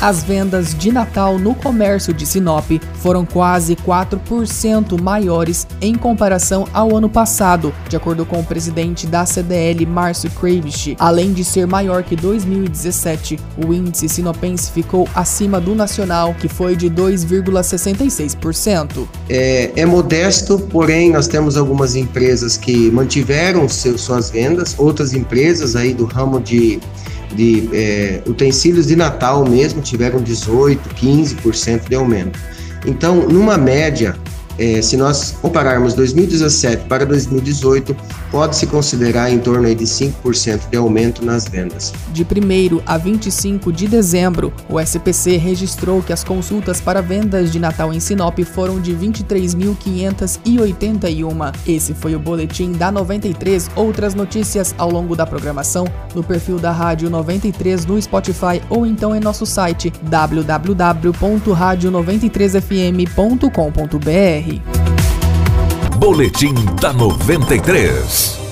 As vendas de Natal no comércio de Sinop foram quase 4% maiores em comparação ao ano passado, de acordo com o presidente da CDL, Márcio Kravich. Além de ser maior que 2017, o índice sinopense ficou acima do nacional, que foi de 2,66%. É, é modesto, porém nós temos algumas empresas que mantiveram suas vendas, outras empresas aí do ramo de de é, utensílios de Natal mesmo tiveram 18, 15% de aumento. Então, numa média, é, se nós compararmos 2017 para 2018, pode-se considerar em torno de 5% de aumento nas vendas. De 1 a 25 de dezembro, o SPC registrou que as consultas para vendas de Natal em Sinop foram de 23.581. Esse foi o boletim da 93. Outras notícias ao longo da programação no perfil da Rádio 93 no Spotify ou então em nosso site www.radio93fm.com.br. Boletim da 93.